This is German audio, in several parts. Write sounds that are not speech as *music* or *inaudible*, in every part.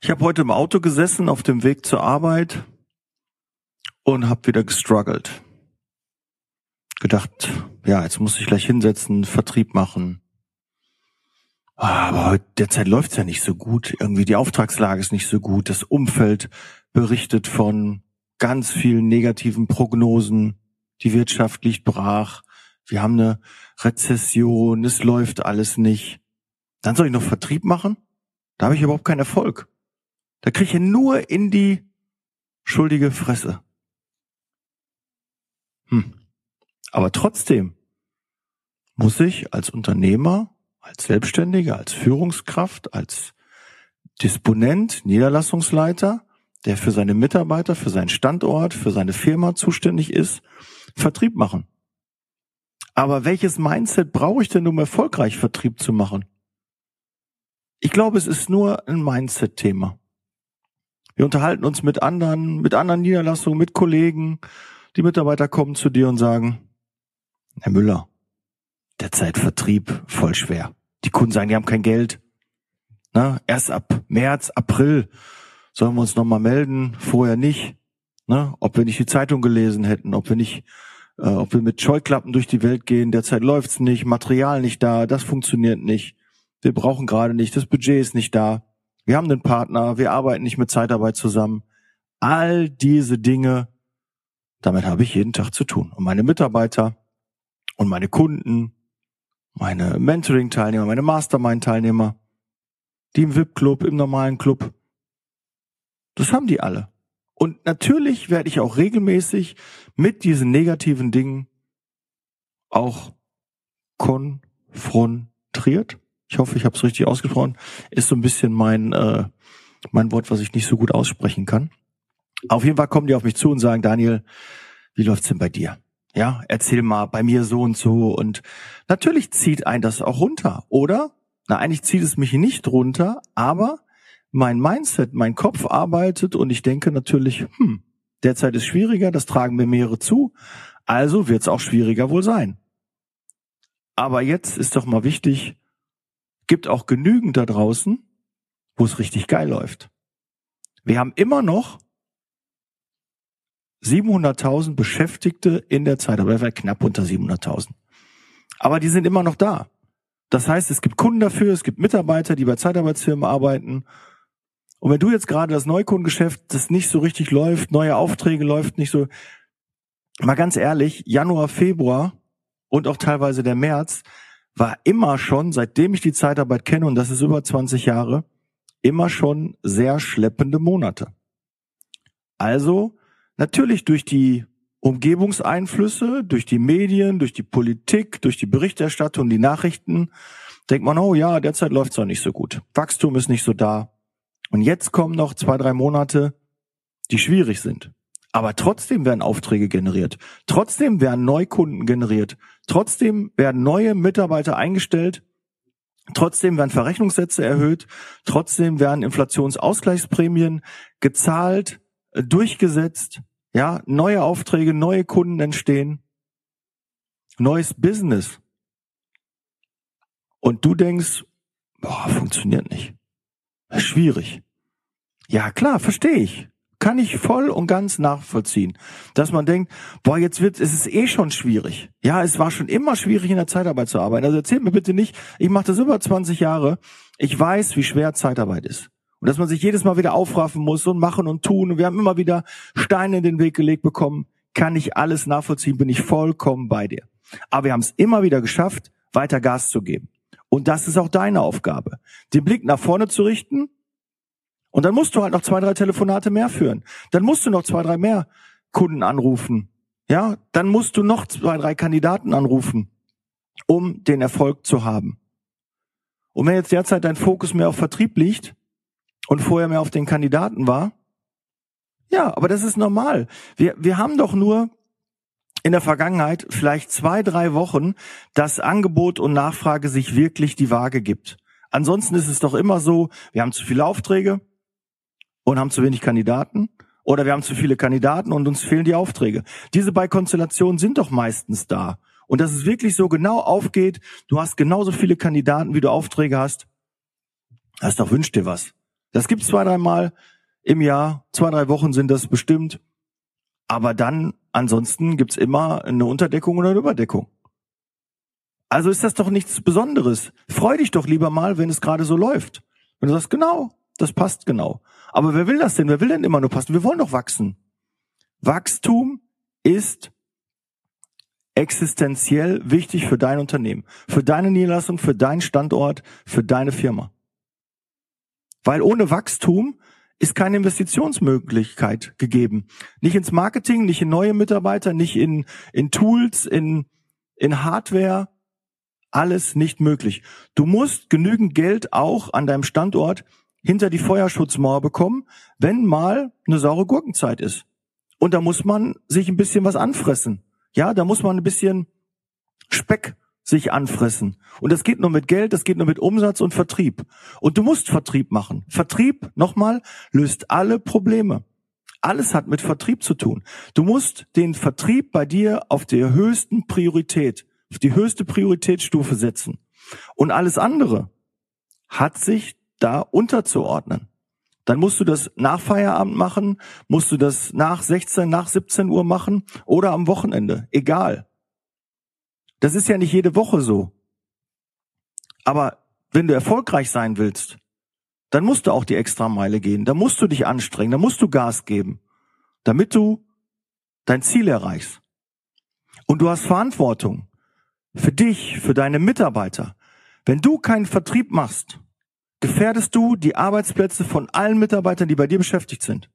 Ich habe heute im Auto gesessen auf dem Weg zur Arbeit und habe wieder gestruggelt. Gedacht, ja, jetzt muss ich gleich hinsetzen, Vertrieb machen. Aber heute derzeit läuft's ja nicht so gut. Irgendwie die Auftragslage ist nicht so gut. Das Umfeld berichtet von ganz vielen negativen Prognosen. Die Wirtschaft liegt brach. Wir haben eine Rezession. Es läuft alles nicht. Dann soll ich noch Vertrieb machen? Da habe ich überhaupt keinen Erfolg. Da kriege ich nur in die schuldige Fresse. Hm. Aber trotzdem muss ich als Unternehmer, als Selbstständiger, als Führungskraft, als Disponent, Niederlassungsleiter, der für seine Mitarbeiter, für seinen Standort, für seine Firma zuständig ist, Vertrieb machen. Aber welches Mindset brauche ich denn, um erfolgreich Vertrieb zu machen? Ich glaube, es ist nur ein Mindset-Thema. Wir unterhalten uns mit anderen, mit anderen Niederlassungen, mit Kollegen. Die Mitarbeiter kommen zu dir und sagen, Herr Müller, derzeit Vertrieb voll schwer. Die Kunden sagen, die haben kein Geld. Na, erst ab März, April sollen wir uns nochmal melden, vorher nicht. Na, ob wir nicht die Zeitung gelesen hätten, ob wir nicht, äh, ob wir mit Scheuklappen durch die Welt gehen, derzeit läuft's nicht, Material nicht da, das funktioniert nicht. Wir brauchen gerade nicht, das Budget ist nicht da wir haben einen Partner, wir arbeiten nicht mit Zeitarbeit zusammen. All diese Dinge, damit habe ich jeden Tag zu tun. Und meine Mitarbeiter und meine Kunden, meine Mentoring-Teilnehmer, meine Mastermind-Teilnehmer, die im VIP-Club, im normalen Club, das haben die alle. Und natürlich werde ich auch regelmäßig mit diesen negativen Dingen auch konfrontiert ich hoffe, ich habe es richtig ausgesprochen, ist so ein bisschen mein, äh, mein Wort, was ich nicht so gut aussprechen kann. Auf jeden Fall kommen die auf mich zu und sagen, Daniel, wie läuft's denn bei dir? Ja, erzähl mal, bei mir so und so. Und natürlich zieht ein das auch runter, oder? Na, eigentlich zieht es mich nicht runter, aber mein Mindset, mein Kopf arbeitet und ich denke natürlich, hm, derzeit ist schwieriger, das tragen mir mehrere zu, also wird es auch schwieriger wohl sein. Aber jetzt ist doch mal wichtig, gibt auch genügend da draußen, wo es richtig geil läuft. Wir haben immer noch 700.000 Beschäftigte in der Zeit, aber wir knapp unter 700.000. Aber die sind immer noch da. Das heißt, es gibt Kunden dafür, es gibt Mitarbeiter, die bei Zeitarbeitsfirmen arbeiten. Und wenn du jetzt gerade das Neukundengeschäft, das nicht so richtig läuft, neue Aufträge läuft nicht so, mal ganz ehrlich, Januar, Februar und auch teilweise der März, war immer schon, seitdem ich die Zeitarbeit kenne, und das ist über 20 Jahre, immer schon sehr schleppende Monate. Also natürlich durch die Umgebungseinflüsse, durch die Medien, durch die Politik, durch die Berichterstattung, die Nachrichten, denkt man, oh ja, derzeit läuft's doch nicht so gut. Wachstum ist nicht so da. Und jetzt kommen noch zwei, drei Monate, die schwierig sind. Aber trotzdem werden Aufträge generiert. Trotzdem werden Neukunden generiert. Trotzdem werden neue Mitarbeiter eingestellt. Trotzdem werden Verrechnungssätze erhöht. Trotzdem werden Inflationsausgleichsprämien gezahlt, äh, durchgesetzt. Ja, neue Aufträge, neue Kunden entstehen. Neues Business. Und du denkst, boah, funktioniert nicht. Schwierig. Ja, klar, verstehe ich kann ich voll und ganz nachvollziehen, dass man denkt, boah, jetzt wird es ist eh schon schwierig. Ja, es war schon immer schwierig in der Zeitarbeit zu arbeiten. Also erzählt mir bitte nicht, ich mache das über 20 Jahre. Ich weiß, wie schwer Zeitarbeit ist. Und dass man sich jedes Mal wieder aufraffen muss und machen und tun. Wir haben immer wieder Steine in den Weg gelegt bekommen. Kann ich alles nachvollziehen, bin ich vollkommen bei dir. Aber wir haben es immer wieder geschafft, weiter Gas zu geben. Und das ist auch deine Aufgabe. Den Blick nach vorne zu richten und dann musst du halt noch zwei, drei Telefonate mehr führen. Dann musst du noch zwei, drei mehr Kunden anrufen. Ja, dann musst du noch zwei, drei Kandidaten anrufen, um den Erfolg zu haben. Und wenn jetzt derzeit dein Fokus mehr auf Vertrieb liegt und vorher mehr auf den Kandidaten war, ja, aber das ist normal. Wir, wir haben doch nur in der Vergangenheit vielleicht zwei, drei Wochen, dass Angebot und Nachfrage sich wirklich die Waage gibt. Ansonsten ist es doch immer so, wir haben zu viele Aufträge, und haben zu wenig Kandidaten oder wir haben zu viele Kandidaten und uns fehlen die Aufträge. Diese beiden Konstellationen sind doch meistens da. Und dass es wirklich so genau aufgeht, du hast genauso viele Kandidaten, wie du Aufträge hast, das doch wünscht dir was. Das gibt's zwei, dreimal im Jahr, zwei, drei Wochen sind das bestimmt. Aber dann, ansonsten gibt's immer eine Unterdeckung oder eine Überdeckung. Also ist das doch nichts Besonderes. Freu dich doch lieber mal, wenn es gerade so läuft. Wenn du sagst, genau, das passt genau. Aber wer will das denn? Wer will denn immer nur passen? Wir wollen doch wachsen. Wachstum ist existenziell wichtig für dein Unternehmen, für deine Niederlassung, für deinen Standort, für deine Firma. Weil ohne Wachstum ist keine Investitionsmöglichkeit gegeben. Nicht ins Marketing, nicht in neue Mitarbeiter, nicht in, in Tools, in, in Hardware. Alles nicht möglich. Du musst genügend Geld auch an deinem Standort hinter die Feuerschutzmauer bekommen, wenn mal eine saure Gurkenzeit ist. Und da muss man sich ein bisschen was anfressen. Ja, da muss man ein bisschen Speck sich anfressen. Und das geht nur mit Geld, das geht nur mit Umsatz und Vertrieb. Und du musst Vertrieb machen. Vertrieb, nochmal, löst alle Probleme. Alles hat mit Vertrieb zu tun. Du musst den Vertrieb bei dir auf der höchsten Priorität, auf die höchste Prioritätsstufe setzen. Und alles andere hat sich da unterzuordnen. Dann musst du das nach Feierabend machen, musst du das nach 16, nach 17 Uhr machen oder am Wochenende. Egal. Das ist ja nicht jede Woche so. Aber wenn du erfolgreich sein willst, dann musst du auch die Extrameile gehen. Da musst du dich anstrengen, da musst du Gas geben, damit du dein Ziel erreichst. Und du hast Verantwortung für dich, für deine Mitarbeiter. Wenn du keinen Vertrieb machst, gefährdest du die Arbeitsplätze von allen Mitarbeitern, die bei dir beschäftigt sind.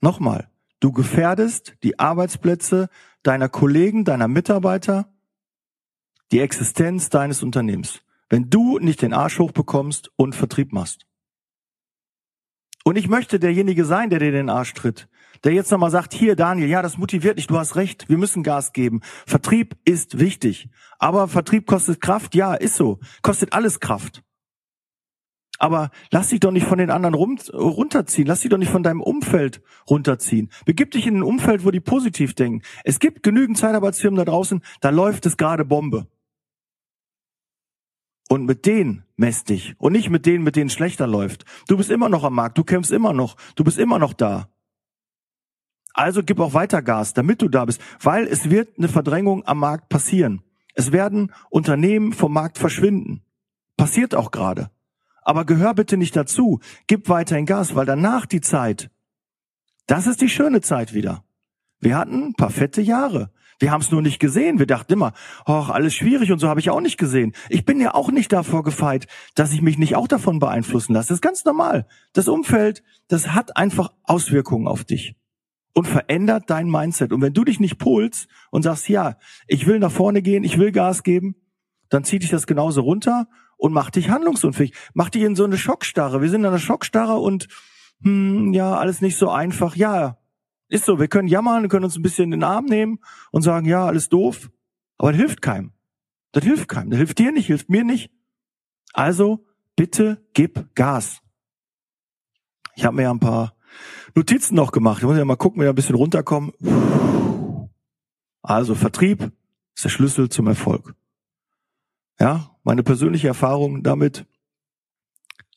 Nochmal, du gefährdest die Arbeitsplätze deiner Kollegen, deiner Mitarbeiter, die Existenz deines Unternehmens, wenn du nicht den Arsch hochbekommst und Vertrieb machst. Und ich möchte derjenige sein, der dir den Arsch tritt, der jetzt nochmal sagt, hier Daniel, ja, das motiviert dich, du hast recht, wir müssen Gas geben. Vertrieb ist wichtig. Aber Vertrieb kostet Kraft, ja, ist so. Kostet alles Kraft. Aber lass dich doch nicht von den anderen rum, runterziehen. Lass dich doch nicht von deinem Umfeld runterziehen. Begib dich in ein Umfeld, wo die positiv denken. Es gibt genügend Zeitarbeitsfirmen da draußen, da läuft es gerade Bombe. Und mit denen mess dich. Und nicht mit denen, mit denen schlechter läuft. Du bist immer noch am Markt. Du kämpfst immer noch. Du bist immer noch da. Also gib auch weiter Gas, damit du da bist, weil es wird eine Verdrängung am Markt passieren. Es werden Unternehmen vom Markt verschwinden. Passiert auch gerade. Aber gehör bitte nicht dazu. Gib weiterhin Gas, weil danach die Zeit, das ist die schöne Zeit wieder. Wir hatten ein paar fette Jahre. Wir haben es nur nicht gesehen. Wir dachten immer, ach, alles schwierig und so habe ich auch nicht gesehen. Ich bin ja auch nicht davor gefeit, dass ich mich nicht auch davon beeinflussen lasse. Das ist ganz normal. Das Umfeld, das hat einfach Auswirkungen auf dich und verändert dein Mindset. Und wenn du dich nicht polst und sagst, ja, ich will nach vorne gehen, ich will Gas geben, dann zieht dich das genauso runter und macht dich handlungsunfähig. Macht dich in so eine Schockstarre. Wir sind in einer Schockstarre und hm, ja, alles nicht so einfach. Ja, ist so. Wir können jammern, können uns ein bisschen in den Arm nehmen und sagen, ja, alles doof. Aber das hilft keinem. Das hilft keinem. Das hilft dir nicht, hilft mir nicht. Also bitte gib Gas. Ich habe mir ja ein paar Notizen noch gemacht. Ich muss ja mal gucken, wir ein bisschen runterkommen. Also Vertrieb ist der Schlüssel zum Erfolg. Ja, meine persönliche Erfahrung damit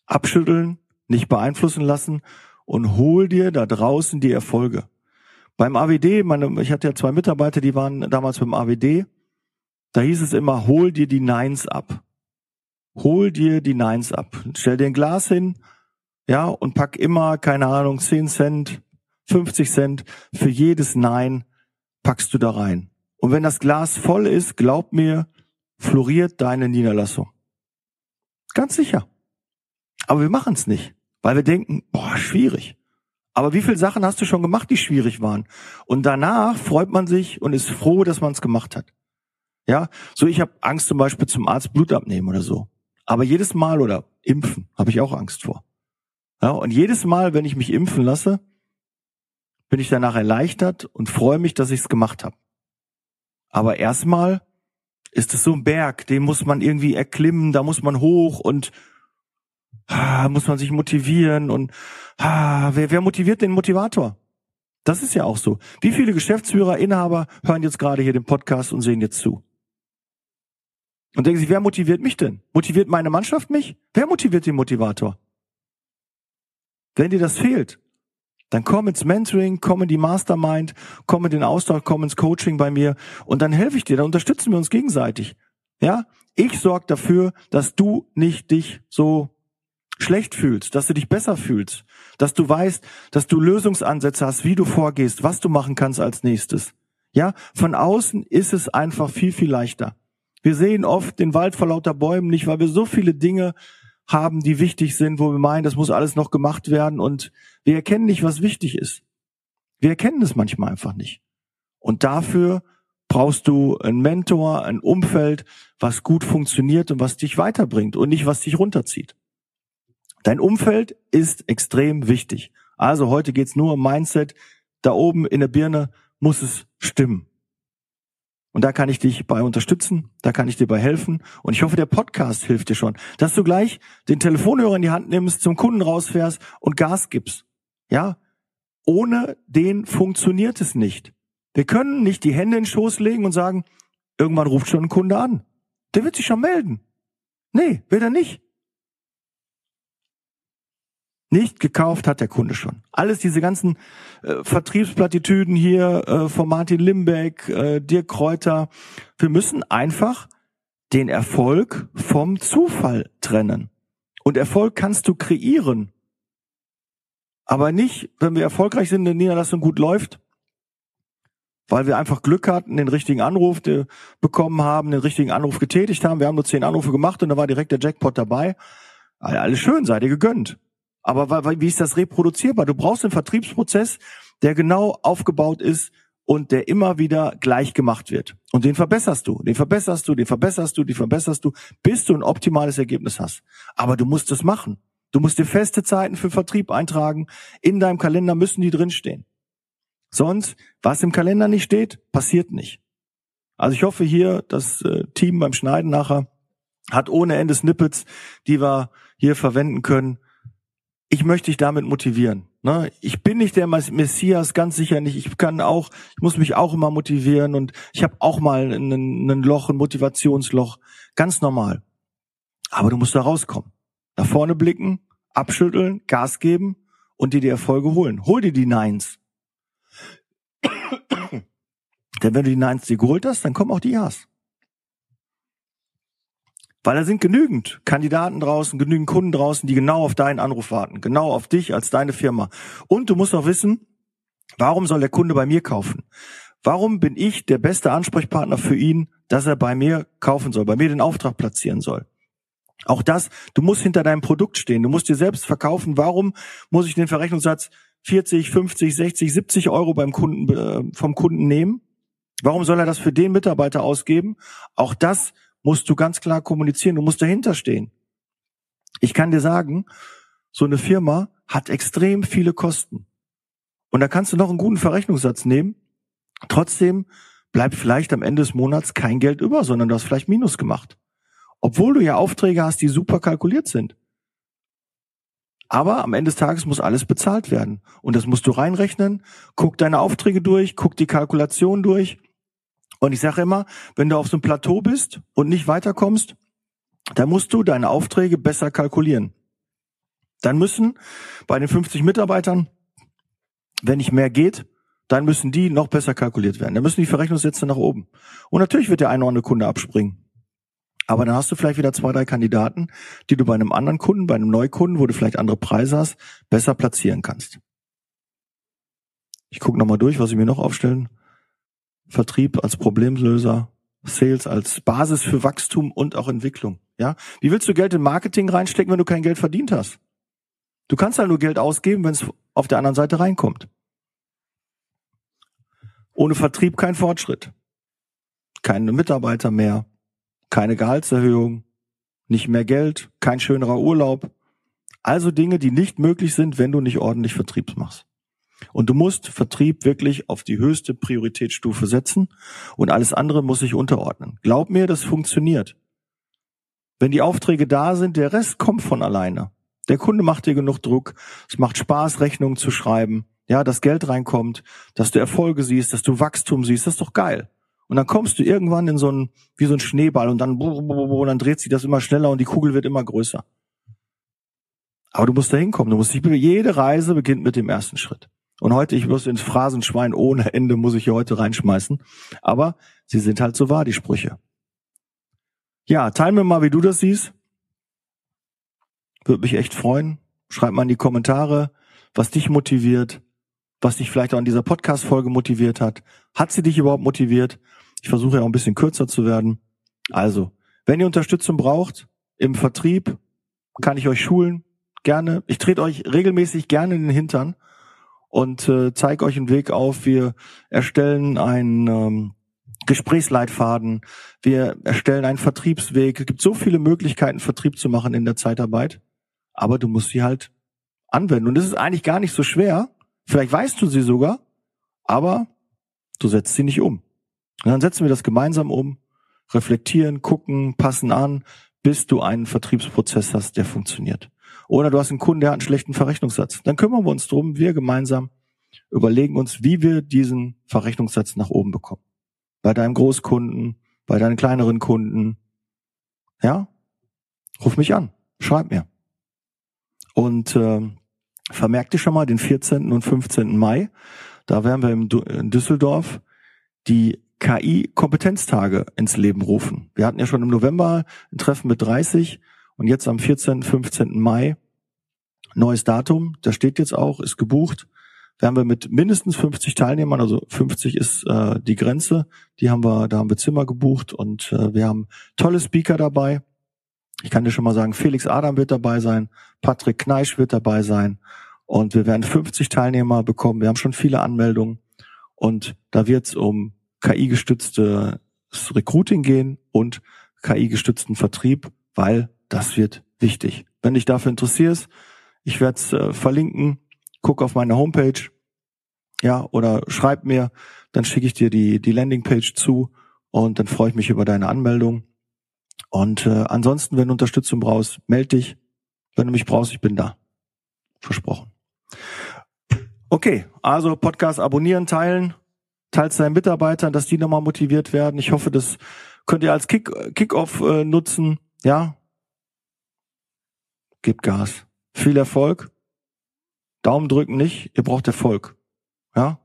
abschütteln, nicht beeinflussen lassen und hol dir da draußen die Erfolge. Beim AWD, meine, ich hatte ja zwei Mitarbeiter, die waren damals beim AWD. Da hieß es immer, hol dir die Nines ab. Hol dir die Nines ab. Stell dir ein Glas hin, ja, und pack immer, keine Ahnung, 10 Cent, 50 Cent für jedes Nein packst du da rein. Und wenn das Glas voll ist, glaub mir, floriert deine Niederlassung. Ganz sicher. Aber wir machen es nicht, weil wir denken, boah, schwierig. Aber wie viele Sachen hast du schon gemacht, die schwierig waren? Und danach freut man sich und ist froh, dass man es gemacht hat. Ja, so ich habe Angst zum Beispiel zum Arzt Blut abnehmen oder so. Aber jedes Mal oder impfen habe ich auch Angst vor. Ja, und jedes Mal, wenn ich mich impfen lasse, bin ich danach erleichtert und freue mich, dass ich es gemacht habe. Aber erstmal ist es so ein Berg, den muss man irgendwie erklimmen, da muss man hoch und ah, muss man sich motivieren und ah, wer, wer motiviert den Motivator? Das ist ja auch so. Wie viele Geschäftsführer, Inhaber hören jetzt gerade hier den Podcast und sehen jetzt zu? Und denken sich, wer motiviert mich denn? Motiviert meine Mannschaft mich? Wer motiviert den Motivator? Wenn dir das fehlt, dann komm ins Mentoring, komm in die Mastermind, komm in den Austausch, komm ins Coaching bei mir und dann helfe ich dir, dann unterstützen wir uns gegenseitig. Ja? Ich sorge dafür, dass du nicht dich so schlecht fühlst, dass du dich besser fühlst, dass du weißt, dass du Lösungsansätze hast, wie du vorgehst, was du machen kannst als nächstes. Ja, von außen ist es einfach viel, viel leichter. Wir sehen oft den Wald vor lauter Bäumen nicht, weil wir so viele Dinge haben, die wichtig sind, wo wir meinen, das muss alles noch gemacht werden und wir erkennen nicht, was wichtig ist. Wir erkennen es manchmal einfach nicht. Und dafür brauchst du einen Mentor, ein Umfeld, was gut funktioniert und was dich weiterbringt und nicht, was dich runterzieht. Dein Umfeld ist extrem wichtig. Also heute geht's nur um Mindset. Da oben in der Birne muss es stimmen. Und da kann ich dich bei unterstützen, da kann ich dir bei helfen. Und ich hoffe, der Podcast hilft dir schon, dass du gleich den Telefonhörer in die Hand nimmst, zum Kunden rausfährst und Gas gibst. Ja? Ohne den funktioniert es nicht. Wir können nicht die Hände in den Schoß legen und sagen, irgendwann ruft schon ein Kunde an. Der wird sich schon melden. Nee, will er nicht. Nicht gekauft hat der Kunde schon. Alles diese ganzen äh, Vertriebsplattitüden hier äh, von Martin Limbeck, äh, Dirk Kräuter. Wir müssen einfach den Erfolg vom Zufall trennen. Und Erfolg kannst du kreieren. Aber nicht, wenn wir erfolgreich sind, in der Niederlassung gut läuft, weil wir einfach Glück hatten, den richtigen Anruf bekommen haben, den richtigen Anruf getätigt haben. Wir haben nur zehn Anrufe gemacht und da war direkt der Jackpot dabei. Alles schön, seid ihr gegönnt. Aber wie ist das reproduzierbar? Du brauchst einen Vertriebsprozess, der genau aufgebaut ist und der immer wieder gleich gemacht wird. Und den verbesserst du, den verbesserst du, den verbesserst du, den verbesserst du, bis du ein optimales Ergebnis hast. Aber du musst es machen. Du musst dir feste Zeiten für Vertrieb eintragen. In deinem Kalender müssen die drinstehen. Sonst, was im Kalender nicht steht, passiert nicht. Also ich hoffe hier, das äh, Team beim Schneiden nachher hat ohne Ende Snippets, die wir hier verwenden können, ich möchte dich damit motivieren. Ne? Ich bin nicht der Messias, ganz sicher nicht. Ich kann auch, ich muss mich auch immer motivieren und ich habe auch mal ein Loch, ein Motivationsloch, ganz normal. Aber du musst da rauskommen. Nach vorne blicken, abschütteln, Gas geben und dir die Erfolge holen. Hol dir die Neins. *coughs* Denn wenn du die Neins dir geholt hast, dann kommen auch die Ja's. Weil da sind genügend Kandidaten draußen, genügend Kunden draußen, die genau auf deinen Anruf warten, genau auf dich als deine Firma. Und du musst auch wissen, warum soll der Kunde bei mir kaufen? Warum bin ich der beste Ansprechpartner für ihn, dass er bei mir kaufen soll, bei mir den Auftrag platzieren soll? Auch das, du musst hinter deinem Produkt stehen, du musst dir selbst verkaufen. Warum muss ich den Verrechnungssatz 40, 50, 60, 70 Euro beim Kunden, äh, vom Kunden nehmen? Warum soll er das für den Mitarbeiter ausgeben? Auch das musst du ganz klar kommunizieren, du musst dahinter stehen. Ich kann dir sagen, so eine Firma hat extrem viele Kosten. Und da kannst du noch einen guten Verrechnungssatz nehmen. Trotzdem bleibt vielleicht am Ende des Monats kein Geld über, sondern du hast vielleicht Minus gemacht. Obwohl du ja Aufträge hast, die super kalkuliert sind. Aber am Ende des Tages muss alles bezahlt werden. Und das musst du reinrechnen. Guck deine Aufträge durch, guck die Kalkulation durch. Und ich sage immer, wenn du auf so einem Plateau bist und nicht weiterkommst, dann musst du deine Aufträge besser kalkulieren. Dann müssen bei den 50 Mitarbeitern, wenn nicht mehr geht, dann müssen die noch besser kalkuliert werden. Dann müssen die Verrechnungssätze nach oben. Und natürlich wird der eine oder andere Kunde abspringen. Aber dann hast du vielleicht wieder zwei, drei Kandidaten, die du bei einem anderen Kunden, bei einem Neukunden, wo du vielleicht andere Preise hast, besser platzieren kannst. Ich gucke nochmal durch, was ich mir noch aufstellen Vertrieb als Problemlöser, Sales als Basis für Wachstum und auch Entwicklung. Ja, wie willst du Geld in Marketing reinstecken, wenn du kein Geld verdient hast? Du kannst halt nur Geld ausgeben, wenn es auf der anderen Seite reinkommt. Ohne Vertrieb kein Fortschritt, keine Mitarbeiter mehr, keine Gehaltserhöhung, nicht mehr Geld, kein schönerer Urlaub. Also Dinge, die nicht möglich sind, wenn du nicht ordentlich Vertrieb machst. Und du musst Vertrieb wirklich auf die höchste Prioritätsstufe setzen und alles andere muss sich unterordnen. Glaub mir, das funktioniert. Wenn die Aufträge da sind, der Rest kommt von alleine. Der Kunde macht dir genug Druck. Es macht Spaß, Rechnungen zu schreiben. Ja, dass Geld reinkommt, dass du Erfolge siehst, dass du Wachstum siehst, das ist doch geil. Und dann kommst du irgendwann in so ein, wie so ein Schneeball und dann, und dann dreht sich das immer schneller und die Kugel wird immer größer. Aber du musst da hinkommen. Du musst jede Reise beginnt mit dem ersten Schritt. Und heute, ich muss ins Phrasenschwein ohne Ende, muss ich hier heute reinschmeißen. Aber sie sind halt so wahr, die Sprüche. Ja, teil mir mal, wie du das siehst. Würde mich echt freuen. Schreib mal in die Kommentare, was dich motiviert, was dich vielleicht auch an dieser Podcast-Folge motiviert hat. Hat sie dich überhaupt motiviert? Ich versuche ja auch ein bisschen kürzer zu werden. Also, wenn ihr Unterstützung braucht im Vertrieb, kann ich euch schulen. Gerne. Ich trete euch regelmäßig gerne in den Hintern und äh, zeige euch einen Weg auf. Wir erstellen einen ähm, Gesprächsleitfaden. Wir erstellen einen Vertriebsweg. Es gibt so viele Möglichkeiten, Vertrieb zu machen in der Zeitarbeit. Aber du musst sie halt anwenden. Und es ist eigentlich gar nicht so schwer. Vielleicht weißt du sie sogar, aber du setzt sie nicht um. Und dann setzen wir das gemeinsam um, reflektieren, gucken, passen an, bis du einen Vertriebsprozess hast, der funktioniert. Oder du hast einen Kunden, der hat einen schlechten Verrechnungssatz. Dann kümmern wir uns drum, wir gemeinsam überlegen uns, wie wir diesen Verrechnungssatz nach oben bekommen. Bei deinem Großkunden, bei deinen kleineren Kunden. Ja? Ruf mich an, schreib mir. Und äh, vermerk dir schon mal den 14. und 15. Mai. Da werden wir in Düsseldorf die KI-Kompetenztage ins Leben rufen. Wir hatten ja schon im November ein Treffen mit 30 und jetzt am 14., 15. Mai neues Datum. Da steht jetzt auch, ist gebucht. Werden wir mit mindestens 50 Teilnehmern, also 50 ist äh, die Grenze, die haben wir, da haben wir Zimmer gebucht und äh, wir haben tolle Speaker dabei. Ich kann dir schon mal sagen, Felix Adam wird dabei sein, Patrick Kneisch wird dabei sein und wir werden 50 Teilnehmer bekommen. Wir haben schon viele Anmeldungen und da wird es um KI-gestütztes Recruiting gehen und KI-gestützten Vertrieb, weil das wird wichtig. Wenn dich dafür interessierst, ich werde es äh, verlinken, guck auf meine Homepage, ja, oder schreib mir, dann schicke ich dir die, die Landingpage zu und dann freue ich mich über deine Anmeldung. Und äh, ansonsten, wenn du Unterstützung brauchst, melde dich. Wenn du mich brauchst, ich bin da. Versprochen. Okay, also Podcast abonnieren, teilen, teilt deinen Mitarbeitern, dass die nochmal motiviert werden. Ich hoffe, das könnt ihr als Kick, Kick-Off äh, nutzen. Ja, gebt Gas. Viel Erfolg. Daumen drücken nicht, ihr braucht Erfolg. Ja?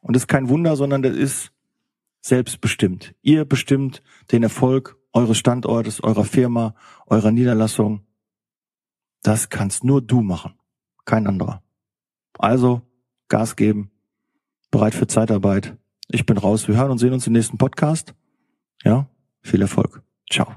Und das ist kein Wunder, sondern das ist selbstbestimmt. Ihr bestimmt den Erfolg eures Standortes, eurer Firma, eurer Niederlassung. Das kannst nur du machen, kein anderer. Also Gas geben, bereit für Zeitarbeit. Ich bin raus. Wir hören und sehen uns im nächsten Podcast. Ja, viel Erfolg. Ciao.